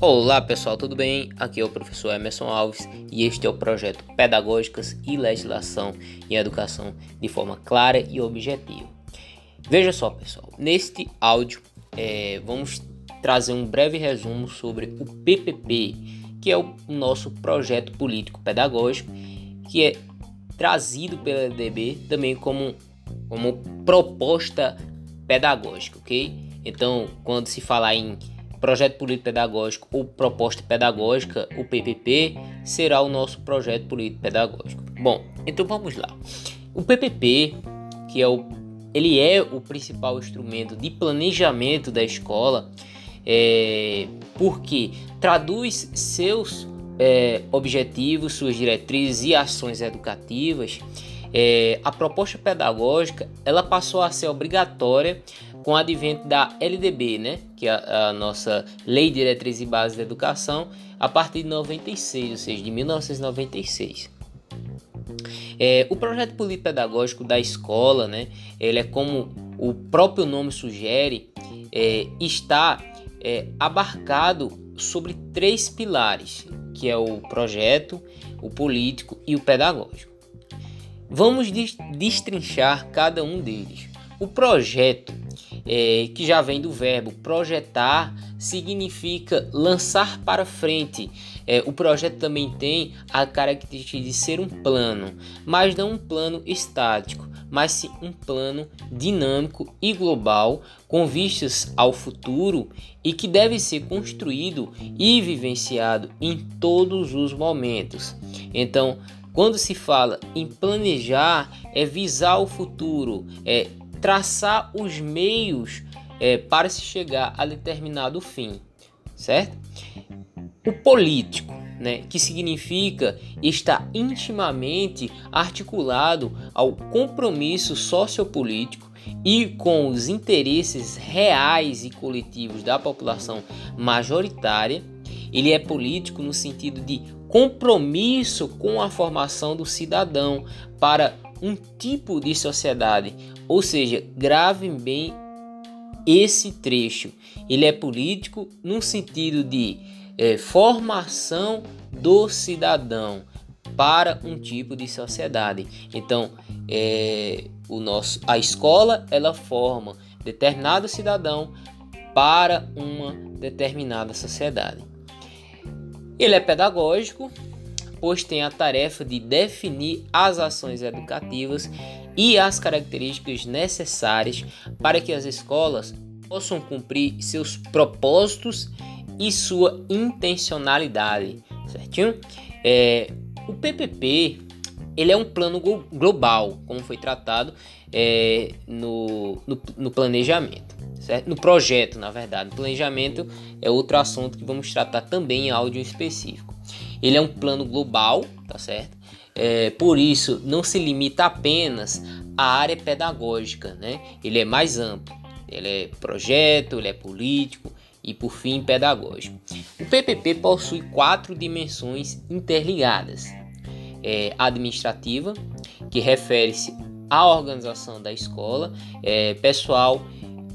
Olá pessoal, tudo bem? Aqui é o professor Emerson Alves e este é o projeto Pedagógicas e Legislação em Educação de forma clara e objetiva. Veja só pessoal, neste áudio é, vamos trazer um breve resumo sobre o PPP, que é o nosso projeto político pedagógico, que é trazido pela LDB também como, como proposta pedagógica, ok? Então, quando se falar em projeto político pedagógico ou proposta pedagógica, o PPP, será o nosso projeto político pedagógico. Bom, então vamos lá. O PPP, que é o ele é o principal instrumento de planejamento da escola, é, porque traduz seus é, objetivos, suas diretrizes e ações educativas. É, a proposta pedagógica ela passou a ser obrigatória com o advento da LDB, né, que é a, a nossa Lei Diretriz e Base da Educação, a partir de 96, ou seja, de 1996. É, o projeto político pedagógico da escola, né, ele é como o próprio nome sugere, é, está é, abarcado sobre três pilares, que é o projeto, o político e o pedagógico. Vamos destrinchar cada um deles. O projeto é, que já vem do verbo projetar, significa lançar para frente. É, o projeto também tem a característica de ser um plano, mas não um plano estático, mas sim um plano dinâmico e global com vistas ao futuro e que deve ser construído e vivenciado em todos os momentos. Então, quando se fala em planejar, é visar o futuro, é traçar os meios é, para se chegar a determinado fim, certo? O político, né, que significa estar intimamente articulado ao compromisso sociopolítico e com os interesses reais e coletivos da população majoritária. Ele é político no sentido de compromisso com a formação do cidadão para um tipo de sociedade. Ou seja, gravem bem esse trecho. Ele é político no sentido de é, formação do cidadão para um tipo de sociedade. Então, é, o nosso, a escola ela forma determinado cidadão para uma determinada sociedade. Ele é pedagógico, pois tem a tarefa de definir as ações educativas e as características necessárias para que as escolas possam cumprir seus propósitos e sua intencionalidade, certinho? É, o PPP ele é um plano global, como foi tratado é, no, no, no, planejamento, certo? no projeto, na verdade. O planejamento é outro assunto que vamos tratar também em áudio específico. Ele é um plano global, tá certo? É, por isso, não se limita apenas à área pedagógica, né? Ele é mais amplo. Ele é projeto, ele é político e, por fim, pedagógico. O PPP possui quatro dimensões interligadas: é, administrativa, que refere-se à organização da escola, é, pessoal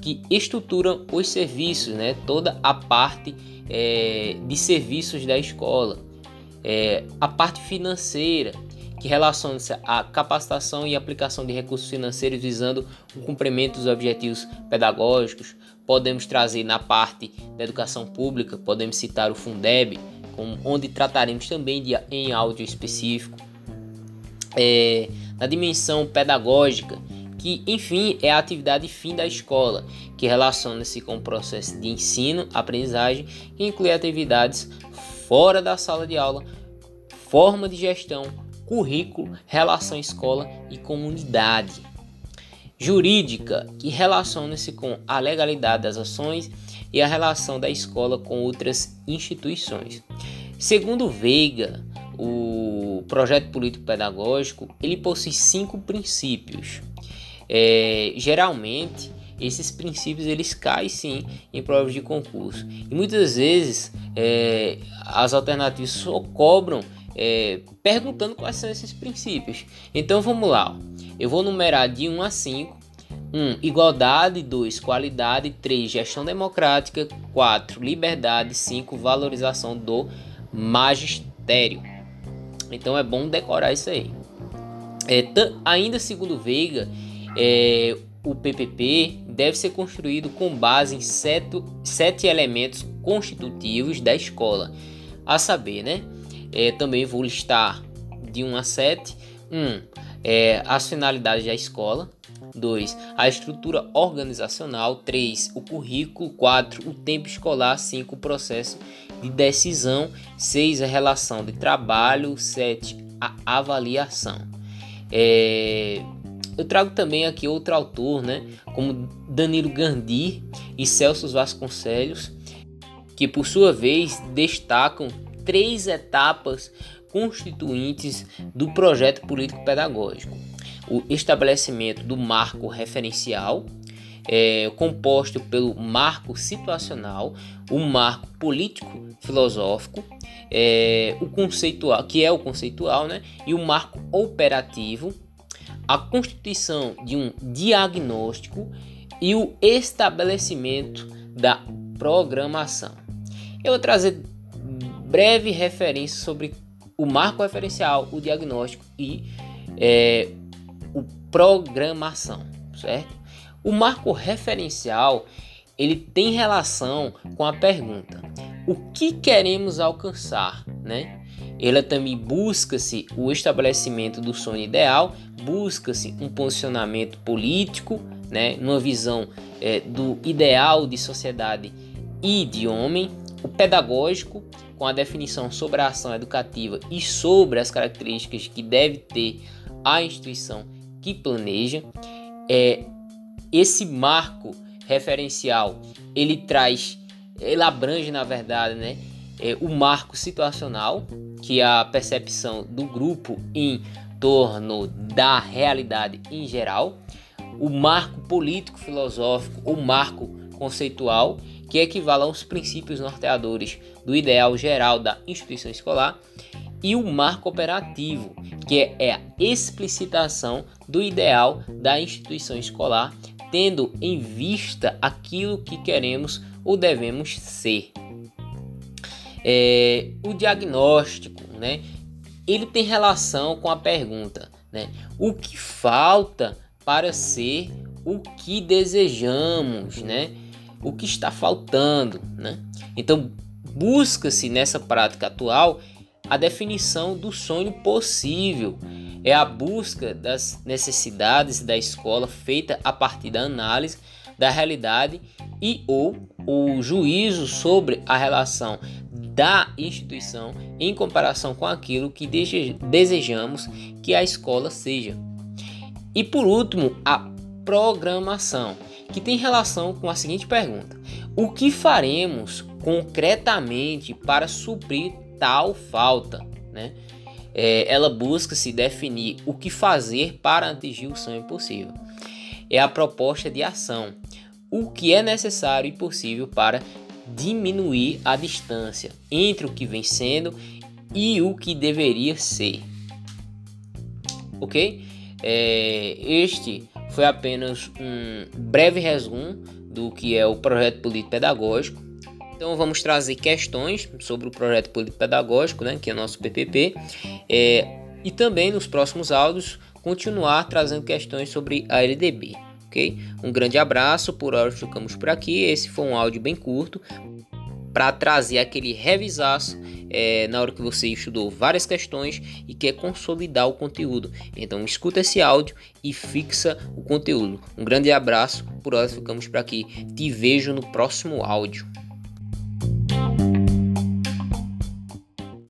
que estrutura os serviços, né? Toda a parte é, de serviços da escola é, a parte financeira, que relaciona-se à capacitação e aplicação de recursos financeiros visando o cumprimento dos objetivos pedagógicos. Podemos trazer na parte da educação pública, podemos citar o Fundeb, com, onde trataremos também de, em áudio específico. É, na dimensão pedagógica, que enfim é a atividade fim da escola, que relaciona-se com o processo de ensino, aprendizagem, que inclui atividades fora da sala de aula, forma de gestão, currículo, relação escola e comunidade. Jurídica, que relaciona-se com a legalidade das ações e a relação da escola com outras instituições. Segundo Veiga, o projeto político pedagógico ele possui cinco princípios. É, geralmente esses princípios eles caem sim em provas de concurso e muitas vezes é, as alternativas só cobram é, perguntando quais são esses princípios. Então vamos lá, eu vou numerar de 1 a 5 1. igualdade. 2. Qualidade. 3. Gestão democrática. 4. Liberdade. 5. Valorização do magistério. Então é bom decorar isso aí. É, ainda segundo Veiga, é, o PPP deve ser construído com base em sete, sete elementos constitutivos da escola. A saber, né? É, também vou listar de 1 a 7. 1. É, as finalidades da escola. 2. A estrutura organizacional. 3. O currículo. 4. O tempo escolar. 5. O processo de decisão. 6. A relação de trabalho. 7. A avaliação. É, eu trago também aqui outro autor, né, como Danilo Gandhi e Celso Vasconcelos, que por sua vez destacam três etapas constituintes do projeto político-pedagógico: o estabelecimento do marco referencial, é, composto pelo marco situacional, o marco político filosófico, é, o conceitual, que é o conceitual, né, e o marco operativo, a constituição de um diagnóstico e o estabelecimento da programação. Eu vou trazer breve referência sobre o marco referencial, o diagnóstico e é, programação, certo? O marco referencial ele tem relação com a pergunta: o que queremos alcançar, né? Ela também busca-se o estabelecimento do sonho ideal, busca-se um posicionamento político, né, numa visão é, do ideal de sociedade e de homem, o pedagógico, com a definição sobre a ação educativa e sobre as características que deve ter a instituição que planeja, é, esse marco referencial ele traz, ele abrange na verdade, né, é, o marco situacional, que é a percepção do grupo em torno da realidade em geral, o marco político filosófico, o marco conceitual, que equivale aos princípios norteadores do ideal geral da instituição escolar, e o marco operativo, que é a explicitação do ideal da instituição escolar, tendo em vista aquilo que queremos ou devemos ser é, o diagnóstico, né? Ele tem relação com a pergunta, né? O que falta para ser o que desejamos, né? O que está faltando, né? Então busca-se nessa prática atual a definição do sonho possível. É a busca das necessidades da escola feita a partir da análise da realidade e ou o juízo sobre a relação da instituição em comparação com aquilo que desejamos que a escola seja. E por último, a programação, que tem relação com a seguinte pergunta: O que faremos concretamente para suprir tal falta? Né? É, ela busca se definir o que fazer para atingir o sonho possível. É a proposta de ação, o que é necessário e possível para diminuir a distância entre o que vem sendo e o que deveria ser. Ok? É, este foi apenas um breve resumo do que é o projeto político pedagógico. Então vamos trazer questões sobre o projeto político pedagógico, né, que é o nosso PPP, é, e também nos próximos áudios continuar trazendo questões sobre a LDB ok? Um grande abraço, por hora ficamos por aqui. Esse foi um áudio bem curto para trazer aquele revisaço é, na hora que você estudou várias questões e quer consolidar o conteúdo. Então escuta esse áudio e fixa o conteúdo. Um grande abraço, por hora ficamos por aqui. Te vejo no próximo áudio.